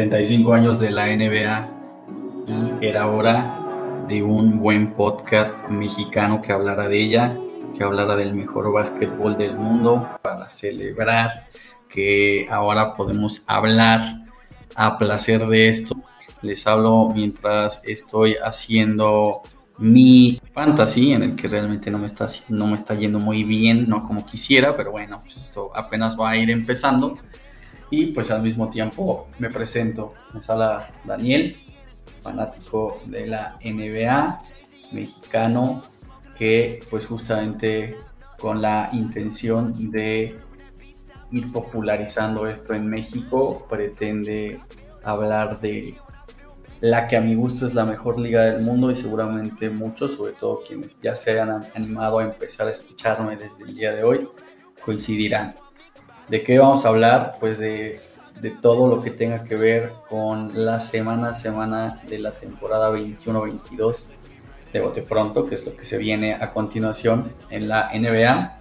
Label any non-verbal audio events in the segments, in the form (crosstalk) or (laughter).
75 años de la NBA y era hora de un buen podcast mexicano que hablara de ella, que hablara del mejor básquetbol del mundo para celebrar que ahora podemos hablar a placer de esto. Les hablo mientras estoy haciendo mi fantasy en el que realmente no me está no me está yendo muy bien, no como quisiera, pero bueno, pues esto apenas va a ir empezando y pues al mismo tiempo me presento, me sala Daniel, fanático de la NBA, mexicano, que pues justamente con la intención de ir popularizando esto en México, pretende hablar de la que a mi gusto es la mejor liga del mundo y seguramente muchos, sobre todo quienes ya se hayan animado a empezar a escucharme desde el día de hoy, coincidirán. ¿De qué vamos a hablar? Pues de, todo lo que tenga que ver con la semana a semana de la temporada 21-22 de Bote Pronto, que es lo que se viene a continuación en la NBA,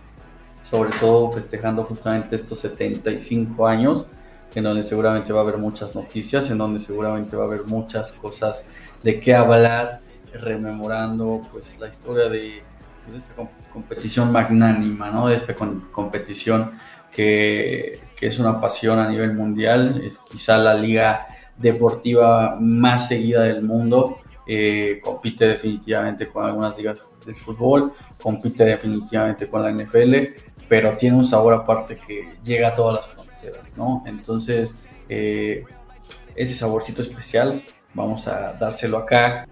sobre todo festejando justamente estos 75 años, en donde seguramente va a haber muchas noticias, en donde seguramente va a haber muchas cosas de qué hablar, rememorando pues la historia de, pues, esta competición magnánima, ¿no? de esta competición que, es una pasión a nivel mundial, es quizá la liga deportiva más seguida del mundo, eh, compite definitivamente con algunas ligas del fútbol, compite definitivamente con la NFL, pero tiene un sabor aparte que llega a todas las fronteras, ¿no? Entonces, eh, ese saborcito especial, vamos a dárselo acá.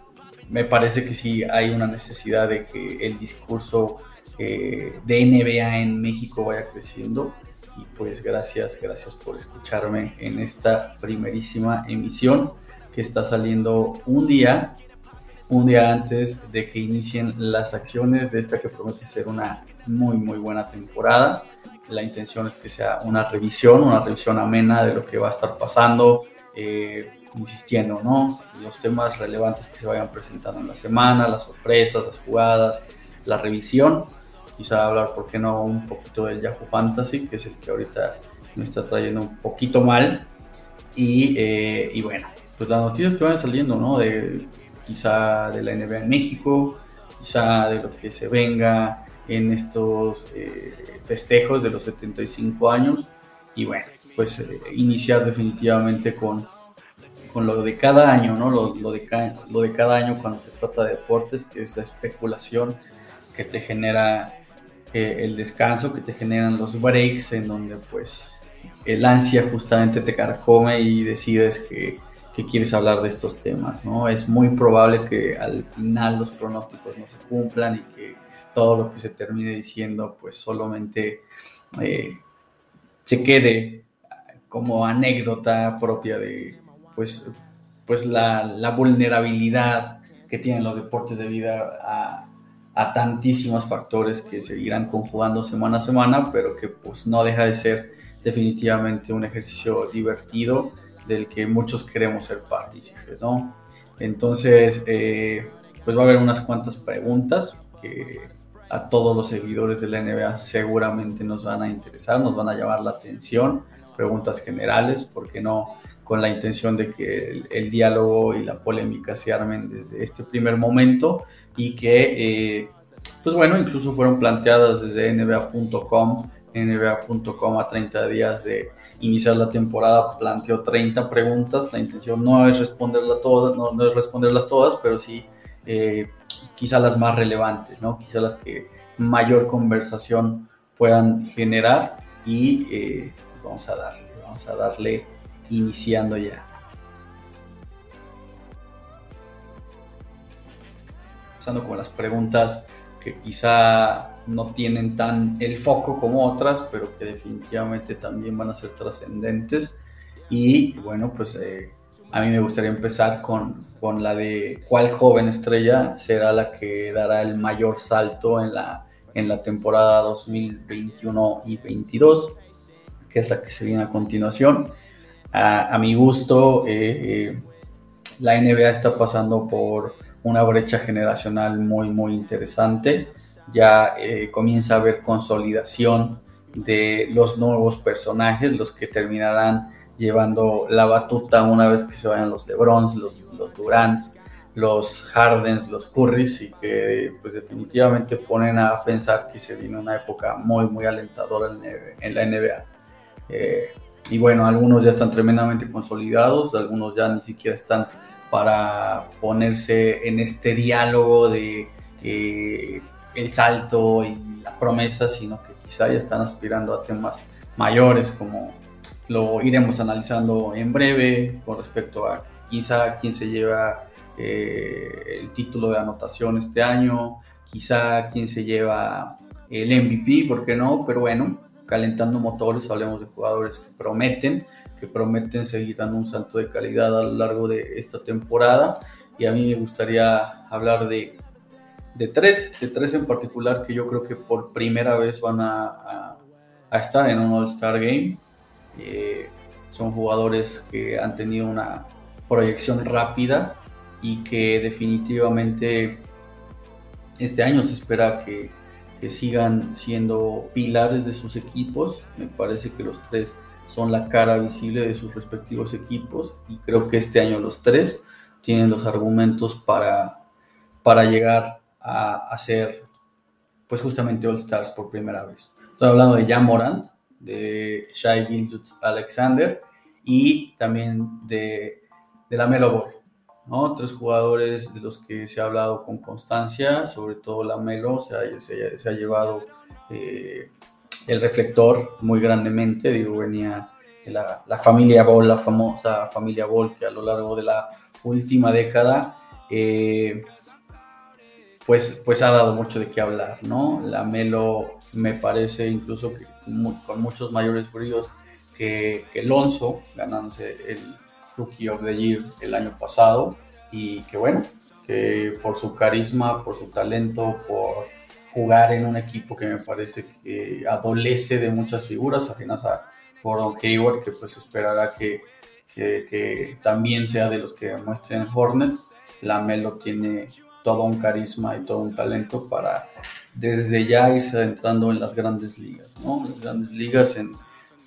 Me parece que sí hay una necesidad de que el discurso eh, de NBA en México vaya creciendo y pues gracias, gracias por escucharme en esta primerísima emisión que está saliendo un día, un día antes de que inicien las acciones de esta que promete ser una muy, muy buena temporada. La intención es que sea una revisión, una revisión amena de lo que va a estar pasando, eh, insistiendo, ¿no? Los temas relevantes que se vayan presentando en la semana, las sorpresas, las jugadas, la revisión quizá hablar, ¿por qué no? Un poquito del Yahoo Fantasy, que es el que ahorita me está trayendo un poquito mal. Y, eh, y bueno, pues las noticias que van saliendo, ¿no? De quizá de la NBA en México, quizá de lo que se venga en estos eh, festejos de los 75 años. Y bueno, pues eh, iniciar definitivamente con, con lo de cada año, ¿no? Lo, lo, de lo de cada año cuando se trata de deportes, que es la especulación que te genera el descanso que te generan los breaks en donde pues el ansia justamente te carcome y decides que, que, quieres hablar de estos temas, ¿no? Es muy probable que al final los pronósticos no se cumplan y que todo lo que se termine diciendo pues solamente eh, se quede como anécdota propia de pues, pues la, la vulnerabilidad que tienen los deportes de vida a, a tantísimos factores que seguirán conjugando semana a semana, pero que pues no deja de ser definitivamente un ejercicio divertido del que muchos queremos ser partícipes, ¿no? Entonces, eh, pues va a haber unas cuantas preguntas que a todos los seguidores de la NBA seguramente nos van a interesar, nos van a llamar la atención, preguntas generales, porque no con la intención de que el, diálogo y la polémica se armen desde este primer momento y que, eh, pues bueno, incluso fueron planteadas desde NBA.com, NBA.com a 30 días de iniciar la temporada planteó 30 preguntas, la intención no es responderlas todas, no, es responderlas todas, pero sí eh, quizá las más relevantes, ¿no? quizá las que mayor conversación puedan generar y eh, vamos a darle, vamos a darle iniciando ya. Pasando con las preguntas que quizá no tienen tan el foco como otras, pero que definitivamente también van a ser trascendentes. Y bueno, pues eh, a mí me gustaría empezar con, con, la de cuál joven estrella será la que dará el mayor salto en la, en la temporada 2021 y 22, que es la que se viene a continuación a, mi gusto, eh, eh, la NBA está pasando por una brecha generacional muy, muy interesante. Ya eh, comienza a haber consolidación de los nuevos personajes, los que terminarán llevando la batuta una vez que se vayan los LeBrons, los, los Durants, los Hardens, los Currys y que pues definitivamente ponen a pensar que se viene una época muy muy alentadora en, la NBA. Eh, y bueno, algunos ya están tremendamente consolidados, algunos ya ni siquiera están para ponerse en este diálogo de eh, el salto y la promesa, sino que quizá ya están aspirando a temas mayores como lo iremos analizando en breve con respecto a quizá quién se lleva eh, el título de anotación este año, quizá quién se lleva el MVP, ¿por qué no? Pero bueno, calentando motores, hablemos de jugadores que prometen, que prometen seguir dando un salto de calidad a lo largo de esta temporada. Y a mí me gustaría hablar de, de tres, de tres en particular que yo creo que por primera vez van a, a, estar en un All-Star Game. Eh, son jugadores que han tenido una proyección rápida y que definitivamente este año se espera que, que sigan siendo pilares de sus equipos. Me parece que los tres son la cara visible de sus respectivos equipos y creo que este año los tres tienen los argumentos para, para llegar a, a ser pues justamente All Stars por primera vez. Estoy hablando de Jan Morant, de Shai Gilgis Alexander y también de, de la Melo Ball. ¿no? Tres jugadores de los que se ha hablado con constancia, sobre todo la Melo se ha, se ha, llevado eh, el reflector muy grandemente, venía la, la, familia Ball, la famosa familia Ball que a lo largo de la última década eh, pues, pues ha dado mucho de qué hablar, ¿no? La Melo me parece incluso que con muchos mayores brillos que, que Alonso, ganándose el Rookie of the Year el año pasado y que bueno, que por su carisma, por su talento, por jugar en un equipo que me parece que adolece de muchas figuras ajenas a Gordon Hayward, que pues esperará que, que, también sea de los que muestren Hornets. La Melo tiene todo un carisma y todo un talento para desde ya irse adentrando en las grandes ligas, ¿no? Las grandes ligas en,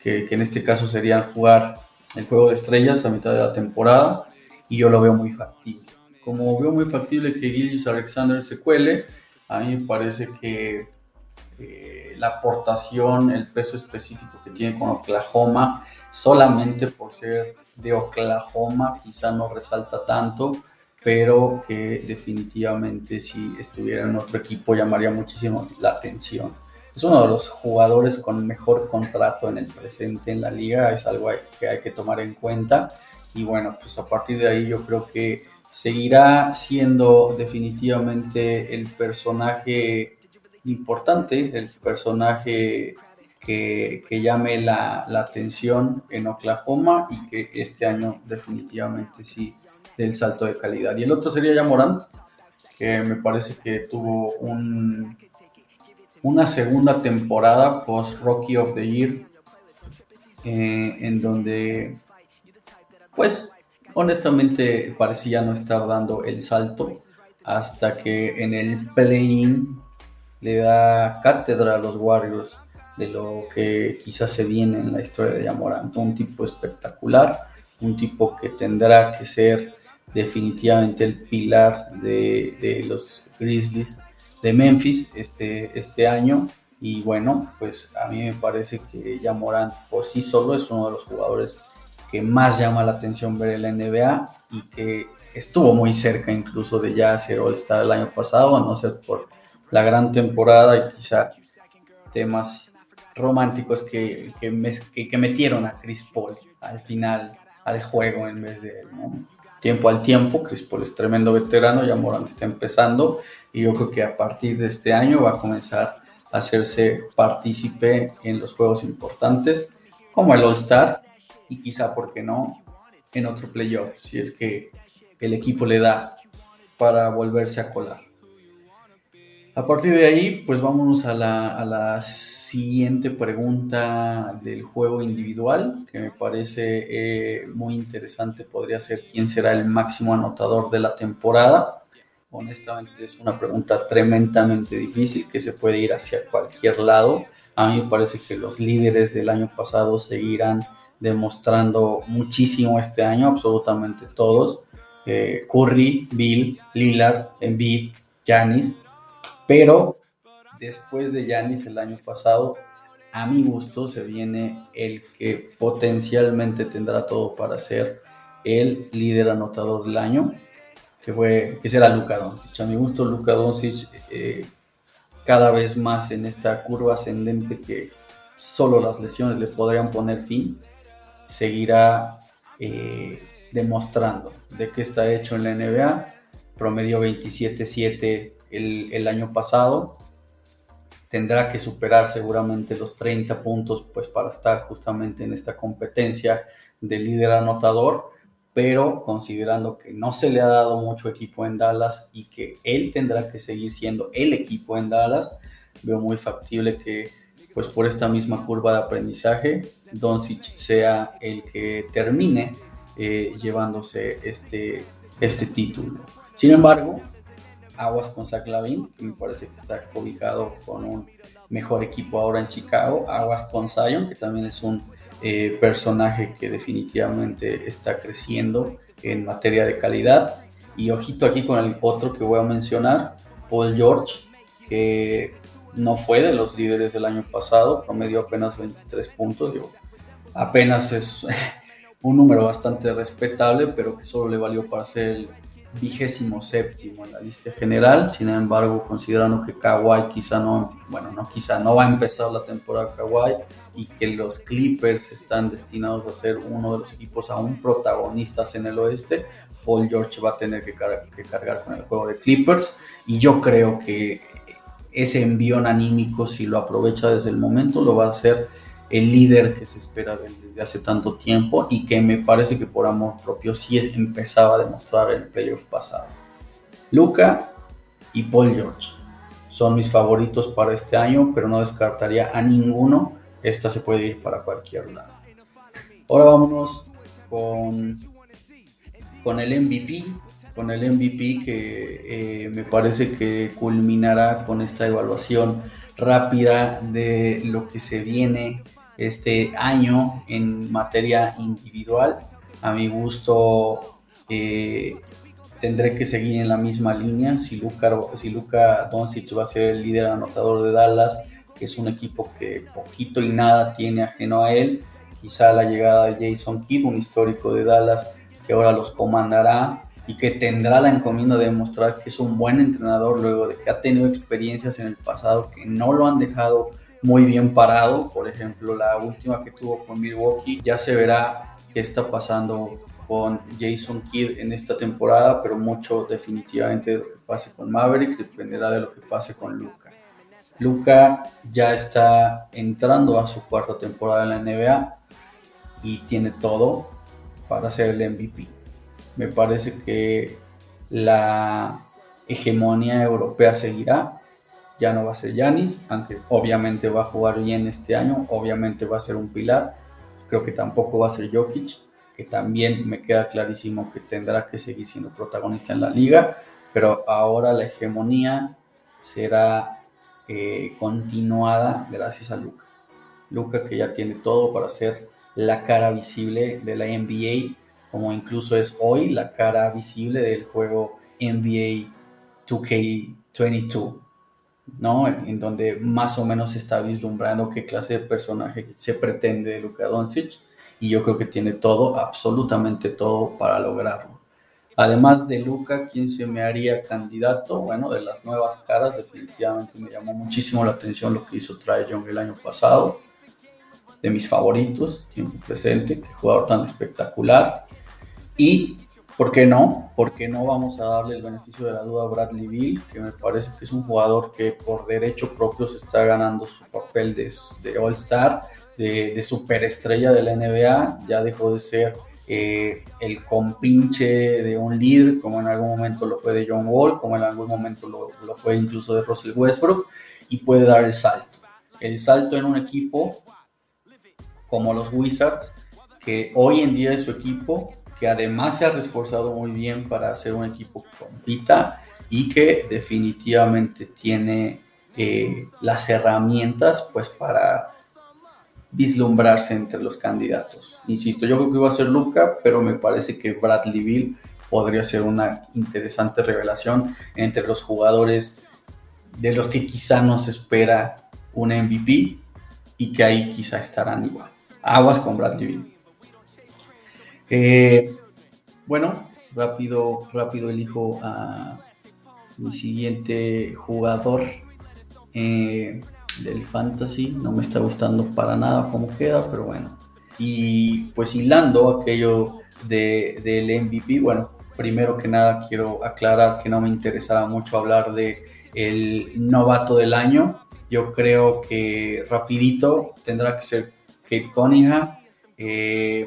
que, que en este caso serían jugar el juego de estrellas a mitad de la temporada y yo lo veo muy factible. Como veo muy factible que Gilles Alexander se cuele, a mí me parece que eh, la aportación, el peso específico que tiene con Oklahoma, solamente por ser de Oklahoma, quizá no resalta tanto, pero que definitivamente si estuviera en otro equipo llamaría muchísimo la atención. Es uno de los jugadores con mejor contrato en el presente en la liga, es algo que hay que tomar en cuenta y bueno, pues a partir de ahí yo creo que seguirá siendo definitivamente el personaje importante, el personaje que, que llame la, la, atención en Oklahoma y que este año definitivamente sí del salto de calidad. Y el otro sería ya Morant, que me parece que tuvo un, una segunda temporada post Rocky of the Year, eh, en donde pues honestamente parecía no estar dando el salto hasta que en el play-in le da cátedra a los Warriors de lo que quizás se viene en la historia de Yamorant. Un tipo espectacular, un tipo que tendrá que ser definitivamente el pilar de, los Grizzlies de Memphis este, este año. Y bueno, pues a mí me parece que Yamorant por sí solo es uno de los jugadores que más llama la atención ver en la NBA y que estuvo muy cerca incluso de ya ser All-Star el año pasado, a no ser por la gran temporada y quizá temas románticos que, que, metieron a Chris Paul al final al juego en vez de tiempo al tiempo. Chris Paul es tremendo veterano, ya Morán está empezando y yo creo que a partir de este año va a comenzar a hacerse partícipe en los juegos importantes como el All-Star y quizá, ¿por qué no?, en otro playoff, si es que el equipo le da para volverse a colar. A partir de ahí, pues vámonos a la, a la siguiente pregunta del juego individual, que me parece eh, muy interesante. Podría ser quién será el máximo anotador de la temporada. Honestamente es una pregunta tremendamente difícil que se puede ir hacia cualquier lado. A mí me parece que los líderes del año pasado seguirán demostrando muchísimo este año, absolutamente todos. Eh, Curry, Bill, Lillard, Embiid, Janis, pero después de Janis el año pasado, a mi gusto se viene el que potencialmente tendrá todo para ser el líder anotador del año, que fue que será Luka Doncic. A mi gusto Luka Doncic eh, cada vez más en esta curva ascendente que solo las lesiones le podrían poner fin, seguirá eh, demostrando de qué está hecho en la NBA. Promedio 27-7 el, el año pasado. Tendrá que superar seguramente los 30 puntos pues para estar justamente en esta competencia de líder anotador, pero considerando que no se le ha dado mucho equipo en Dallas y que él tendrá que seguir siendo el equipo en Dallas, veo muy factible que pues por esta misma curva de aprendizaje, Doncic sea el que termine eh, llevándose este, este título. Sin embargo, aguas con Zach que me parece que está ubicado con un mejor equipo ahora en Chicago, aguas con Zion, que también es un eh, personaje que definitivamente está creciendo en materia de calidad. Y ojito aquí con el otro que voy a mencionar, Paul George, que no fue de los líderes del año pasado, promedió apenas 23 puntos, apenas es (laughs) un número bastante respetable, pero que solo le valió para ser el vigésimo séptimo en la lista general. Sin embargo, considerando que Kawhi quizá no, bueno, no quizá no va a empezar la temporada Kawhi y que los Clippers están destinados a ser uno de los equipos aún protagonistas en el oeste, Paul George va a tener que, que cargar con el juego de Clippers y yo creo que ese envión anímico, si lo aprovecha desde el momento, lo va a hacer el líder que se espera desde hace tanto tiempo y que me parece que por amor propio sí empezaba a demostrar el playoff pasado. Luca y Paul George son mis favoritos para este año, pero no descartaría a ninguno. Esta se puede ir para cualquier lado. Ahora vámonos con, con el MVP, con el MVP que eh, me parece que culminará con esta evaluación rápida de lo que se viene este año en materia individual. A mi gusto eh, tendré que seguir en la misma línea. Si Luca, si Luca Doncic va a ser el líder anotador de Dallas, que es un equipo que poquito y nada tiene ajeno a él, quizá la llegada de Jason Kidd, un histórico de Dallas, que ahora los comandará y que tendrá la encomienda de demostrar que es un buen entrenador luego de que ha tenido experiencias en el pasado que no lo han dejado muy bien parado. Por ejemplo, la última que tuvo con Milwaukee, ya se verá qué está pasando con Jason Kidd en esta temporada, pero mucho definitivamente de lo que pase con Mavericks dependerá de lo que pase con Luca. Luca ya está entrando a su cuarta temporada en la NBA y tiene todo para ser el MVP me parece que la hegemonía europea seguirá. Ya no va a ser Yanis, aunque obviamente va a jugar bien este año, obviamente va a ser un pilar. Creo que tampoco va a ser Jokic, que también me queda clarísimo que tendrá que seguir siendo protagonista en la liga, pero ahora la hegemonía será eh, continuada gracias a Luca. Luca que ya tiene todo para ser la cara visible de la NBA como incluso es hoy la cara visible del juego NBA 2K22, ¿no? En donde más o menos se está vislumbrando qué clase de personaje se pretende de Luka Doncic y yo creo que tiene todo, absolutamente todo para lograrlo. Además de Luca, ¿quién se me haría candidato? Bueno, de las nuevas caras, definitivamente me llamó muchísimo la atención lo que hizo Trae Young el año pasado. De mis favoritos, tiempo presente, jugador tan espectacular. Y, ¿por qué no? ¿Por qué no vamos a darle el beneficio de la duda a Bradley Bill, que me parece que es un jugador que por derecho propio se está ganando su papel de, All-Star, de, superestrella de la NBA, ya dejó de ser eh, el compinche de un líder, como en algún momento lo fue de John Wall, como en algún momento lo, fue incluso de Russell Westbrook, y puede dar el salto. El salto en un equipo como los Wizards, que hoy en día es su equipo que además se ha reforzado muy bien para hacer un equipo que compita y que definitivamente tiene eh, las herramientas pues para vislumbrarse entre los candidatos. Insisto, yo creo que iba a ser Luca, pero me parece que Bradley Bill podría ser una interesante revelación entre los jugadores de los que quizá nos espera un MVP y que ahí quizá estarán igual. Aguas con Bradley Bill. Eh, bueno, rápido, rápido elijo a mi siguiente jugador eh, del fantasy. No me está gustando para nada cómo queda, pero bueno. Y pues hilando aquello de, del MVP, bueno, primero que nada quiero aclarar que no me interesaba mucho hablar de el novato del año. Yo creo que rapidito tendrá que ser Kate Cunningham, eh,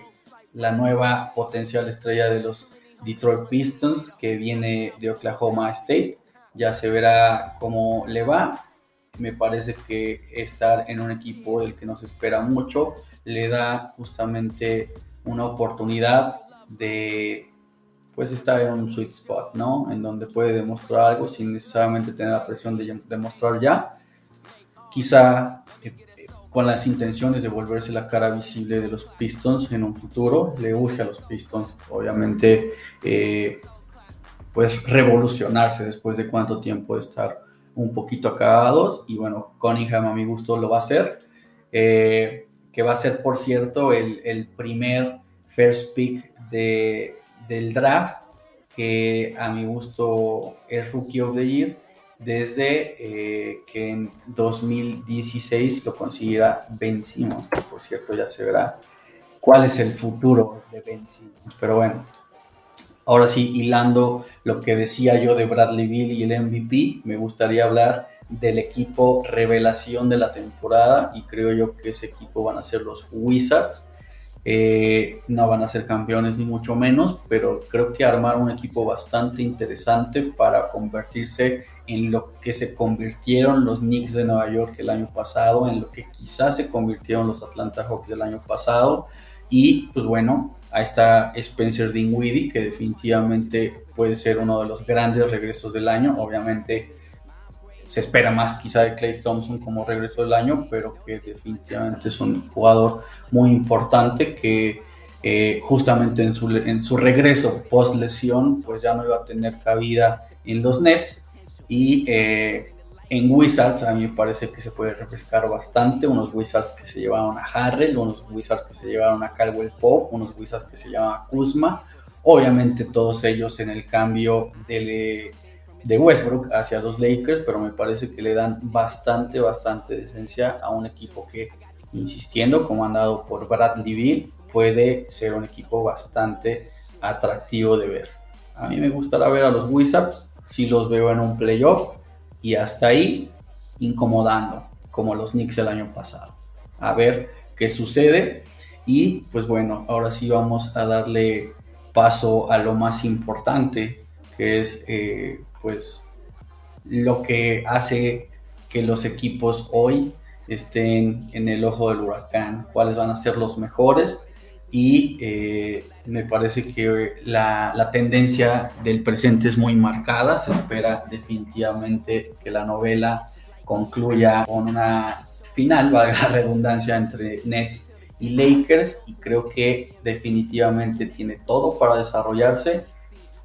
la nueva potencial estrella de los Detroit Pistons que viene de Oklahoma State. Ya se verá cómo le va. Me parece que estar en un equipo del que nos espera mucho le da justamente una oportunidad de pues estar en un sweet spot, ¿no? En donde puede demostrar algo sin necesariamente tener la presión de demostrar ya. Quizá con las intenciones de volverse la cara visible de los Pistons en un futuro. Le urge a los Pistons, obviamente, eh, pues revolucionarse después de cuánto tiempo de estar un poquito acabados. Y bueno, Cunningham a mi gusto lo va a hacer. Eh, que va a ser, por cierto, el, el primer first pick de, del draft, que a mi gusto es Rookie of the Year, desde eh, que en 2016 lo consiguiera Ben Simmons, por cierto ya se verá cuál es el futuro de Ben Simmons. Pero bueno, ahora sí, hilando lo que decía yo de Bradley Bill y el MVP, me gustaría hablar del equipo revelación de la temporada y creo yo que ese equipo van a ser los Wizards eh, no van a ser campeones ni mucho menos, pero creo que armar un equipo bastante interesante para convertirse en lo que se convirtieron los Knicks de Nueva York el año pasado, en lo que quizás se convirtieron los Atlanta Hawks del año pasado. Y pues bueno, ahí está Spencer Dinwiddie, que definitivamente puede ser uno de los grandes regresos del año. Obviamente se espera más quizá de Clay Thompson como regreso del año, pero que definitivamente es un jugador muy importante que eh, justamente en su, en su regreso post lesión pues ya no iba a tener cabida en los Nets y eh, en Wizards a mí me parece que se puede refrescar bastante, unos Wizards que se llevaron a Harrell, unos Wizards que se llevaron a Caldwell Pope, unos Wizards que se llaman a Kuzma, obviamente todos ellos en el cambio del de Westbrook hacia los Lakers, pero me parece que le dan bastante, bastante decencia a un equipo que, insistiendo, comandado por Bradley Bill, puede ser un equipo bastante atractivo de ver. A mí me gustará ver a los Wizards si los veo en un playoff y hasta ahí incomodando, como los Knicks el año pasado. A ver qué sucede. Y pues bueno, ahora sí vamos a darle paso a lo más importante, que es eh, pues lo que hace que los equipos hoy estén en el ojo del huracán, cuáles van a ser los mejores y eh, me parece que la, tendencia del presente es muy marcada, se espera definitivamente que la novela concluya con una final, valga la redundancia, entre Nets y Lakers y creo que definitivamente tiene todo para desarrollarse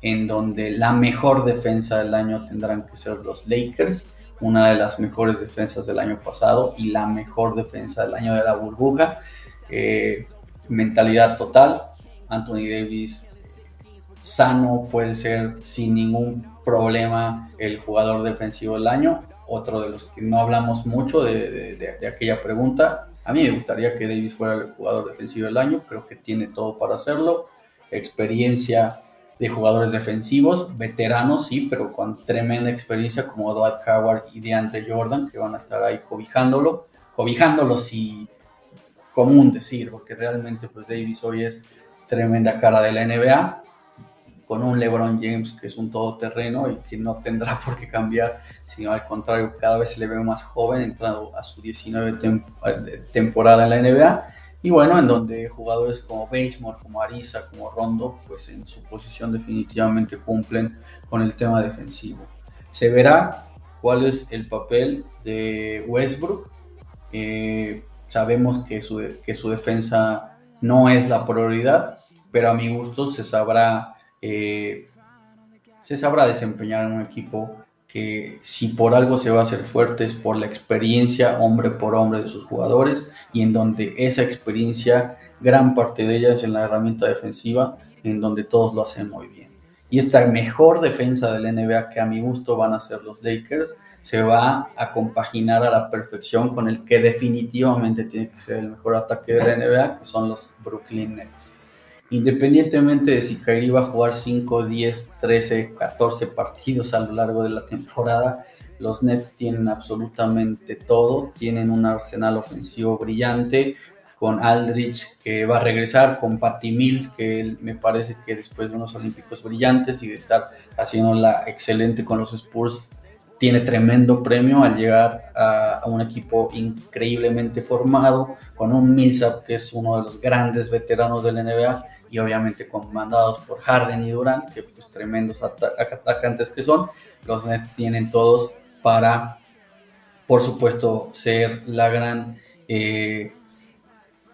en donde la mejor defensa del año tendrán que ser los Lakers, una de las mejores defensas del año pasado y la mejor defensa del año de la burbuja. Eh, mentalidad total, Anthony Davis sano puede ser sin ningún problema el jugador defensivo del año. Otro de los que no hablamos mucho de, aquella pregunta. A mí me gustaría que Davis fuera el jugador defensivo del año, creo que tiene todo para hacerlo. Experiencia, de jugadores defensivos, veteranos, sí, pero con tremenda experiencia como Dwight Howard y DeAndre Jordan, que van a estar ahí cobijándolo, cobijándolo sí, común decir, porque realmente pues Davis hoy es tremenda cara de la NBA, con un LeBron James que es un todoterreno y que no tendrá por qué cambiar, sino al contrario, cada vez se le ve más joven, entrando a su 19 temporada en la NBA y bueno, en donde jugadores como Basemore, como Ariza, como Rondo, pues en su posición definitivamente cumplen con el tema defensivo. Se verá cuál es el papel de Westbrook. Eh, sabemos que su, que su defensa no es la prioridad, pero a mi gusto se sabrá, eh, se sabrá desempeñar en un equipo que si por algo se va a hacer fuerte es por la experiencia hombre por hombre de sus jugadores y en donde esa experiencia, gran parte de ella es en la herramienta defensiva, en donde todos lo hacen muy bien. Y esta mejor defensa del NBA que a mi gusto van a ser los Lakers, se va a compaginar a la perfección con el que definitivamente tiene que ser el mejor ataque de la NBA, que son los Brooklyn Nets. Independientemente de si Kyrie va a jugar 5, 10, 13, 14 partidos a lo largo de la temporada, los Nets tienen absolutamente todo, tienen un arsenal ofensivo brillante, con Aldrich que va a regresar, con Patty Mills que me parece que después de unos Olímpicos brillantes y de estar haciéndola excelente con los Spurs, tiene tremendo premio al llegar a, un equipo increíblemente formado, con un Millsap que es uno de los grandes veteranos del NBA y obviamente comandados por Harden y Durant, que pues tremendos atacantes que son, los Nets tienen todos para, por supuesto, ser la gran, eh,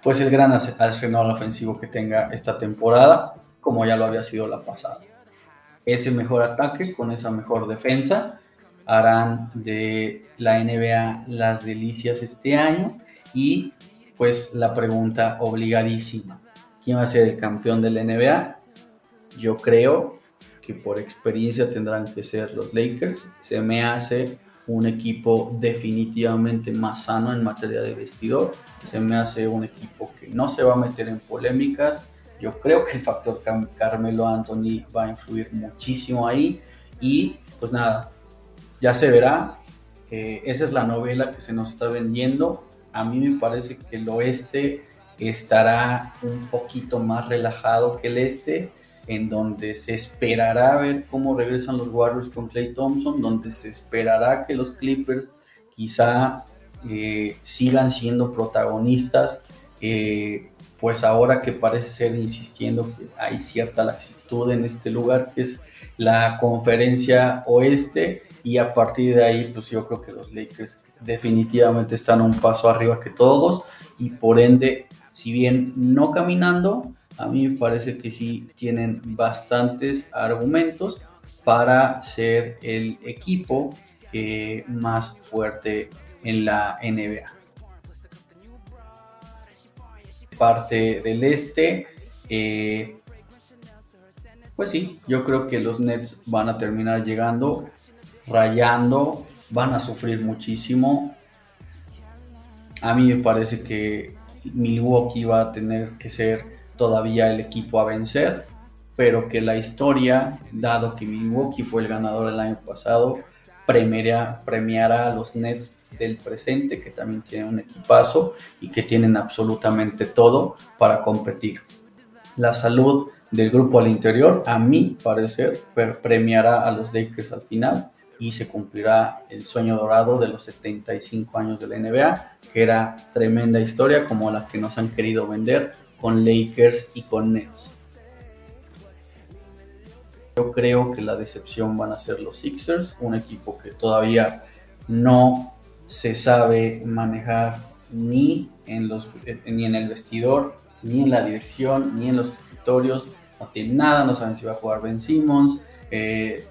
pues el gran arsenal ofensivo que tenga esta temporada, como ya lo había sido la pasada. Ese mejor ataque con esa mejor defensa harán de la NBA las delicias este año y pues la pregunta obligadísima, ¿quién va a ser el campeón de la NBA? Yo creo que por experiencia tendrán que ser los Lakers. Se me hace un equipo definitivamente más sano en materia de vestidor. Se me hace un equipo que no se va a meter en polémicas. Yo creo que el factor Carmelo Anthony va a influir muchísimo ahí. Y pues nada, ya se verá. esa es la novela que se nos está vendiendo. A mí me parece que el oeste estará un poquito más relajado que el este, en donde se esperará ver cómo regresan los Warriors con Clay Thompson, donde se esperará que los Clippers quizá eh, sigan siendo protagonistas, eh, pues ahora que parece ser insistiendo que hay cierta laxitud en este lugar, que es la conferencia oeste, y a partir de ahí, pues yo creo que los Lakers definitivamente están un paso arriba que todos y por ende, si bien no caminando, a mí me parece que sí tienen bastantes argumentos para ser el equipo eh, más fuerte en la NBA. Parte del este, eh, pues sí, yo creo que los Nets van a terminar llegando rayando, van a sufrir muchísimo. A mí me parece que Milwaukee va a tener que ser todavía el equipo a vencer, pero que la historia, dado que Milwaukee fue el ganador el año pasado, premiará, premiará a los Nets del presente, que también tienen un equipazo y que tienen absolutamente todo para competir. La salud del grupo al interior, a mi parecer, premiará a los Lakers al final y se cumplirá el sueño dorado de los 75 años de la NBA, que era tremenda historia como la que nos han querido vender con Lakers y con Nets. Yo creo que la decepción van a ser los Sixers, un equipo que todavía no se sabe manejar ni en, los, ni en el vestidor, ni en la dirección, ni en los escritorios. No tiene nada, no saben si va a jugar Ben Simmons. Eh,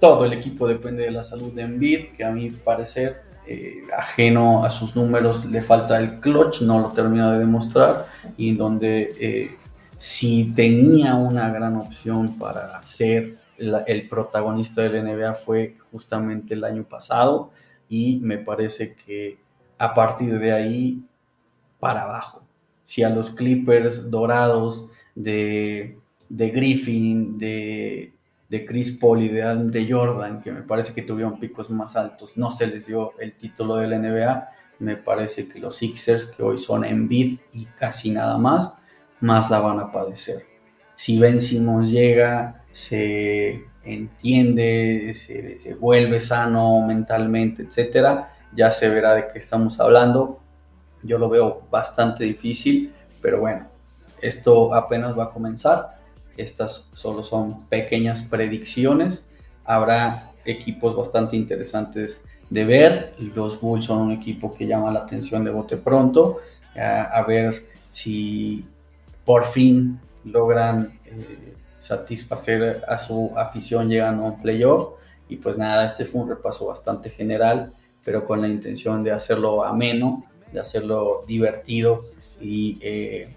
todo el equipo depende de la salud de Embiid, que a mi parecer, eh, ajeno a sus números, le falta el clutch, no lo termina de demostrar, y donde eh, si tenía una gran opción para ser el protagonista del NBA fue justamente el año pasado, y me parece que a partir de ahí para abajo. Si a los Clippers dorados de, de Griffin, de de Chris Paul y de Jordan, que me parece que tuvieron picos más altos, no se les dio el título de la NBA. Me parece que los Sixers, que hoy son en bid y casi nada más, más la van a padecer. Si Ben Simmons llega, se entiende, se, se vuelve sano mentalmente, etcétera, ya se verá de qué estamos hablando. Yo lo veo bastante difícil, pero bueno, esto apenas va a comenzar estas solo son pequeñas predicciones. Habrá equipos bastante interesantes de ver. Los Bulls son un equipo que llama la atención de bote pronto. a ver si por fin logran eh, satisfacer a su afición llegando a un playoff. Y pues nada, este fue un repaso bastante general, pero con la intención de hacerlo ameno, de hacerlo divertido y eh,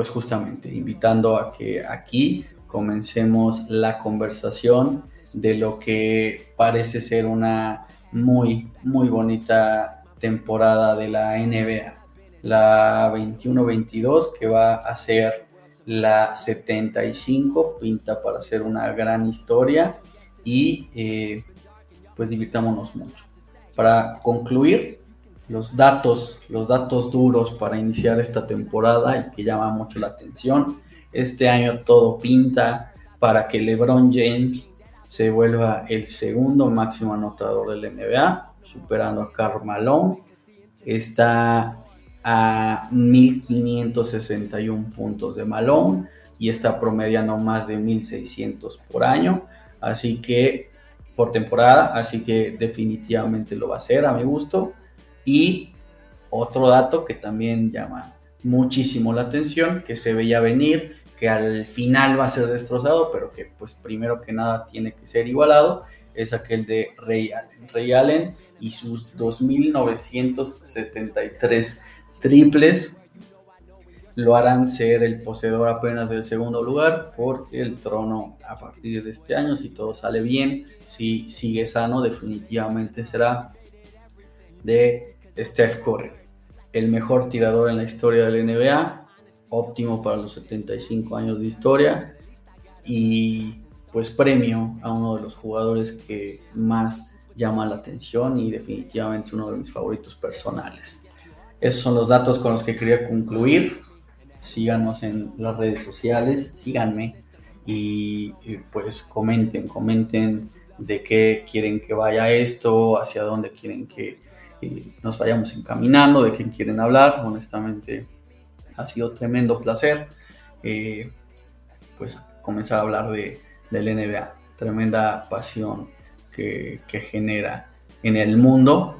pues justamente invitando a que aquí comencemos la conversación de lo que parece ser una muy, muy bonita temporada de la NBA. La 21-22 que va a ser la 75, pinta para ser una gran historia y eh, pues divirtámonos mucho. Para concluir, los datos, los datos duros para iniciar esta temporada y que llama mucho la atención. Este año todo pinta para que LeBron James se vuelva el segundo máximo anotador del NBA, superando a Karl Malone. Está a 1561 puntos de Malone y está promediando más de 1600 por año. Así que por temporada, así que definitivamente lo va a hacer a mi gusto. Y otro dato que también llama muchísimo la atención, que se veía venir, que al final va a ser destrozado, pero que pues primero que nada tiene que ser igualado, es aquel de Ray Allen. Ray Allen y sus 2.973 triples lo harán ser el poseedor apenas del segundo lugar porque el trono a partir de este año, si todo sale bien, si sigue sano, definitivamente será de Steph Curry, el mejor tirador en la historia del NBA, óptimo para los 75 años de historia y pues premio a uno de los jugadores que más llama la atención y definitivamente uno de mis favoritos personales. Esos son los datos con los que quería concluir. Síganos en las redes sociales, síganme y, pues comenten, comenten de qué quieren que vaya esto, hacia dónde quieren que nos vayamos encaminando, de qué quieren hablar. Honestamente, ha sido tremendo placer eh, pues comenzar a hablar de, del NBA. Tremenda pasión que, que genera en el mundo.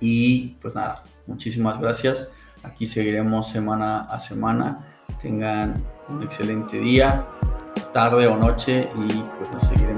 Y pues nada, Muchísimas gracias. Aquí seguiremos semana a semana. Tengan un excelente día, tarde o noche y pues nos seguiremos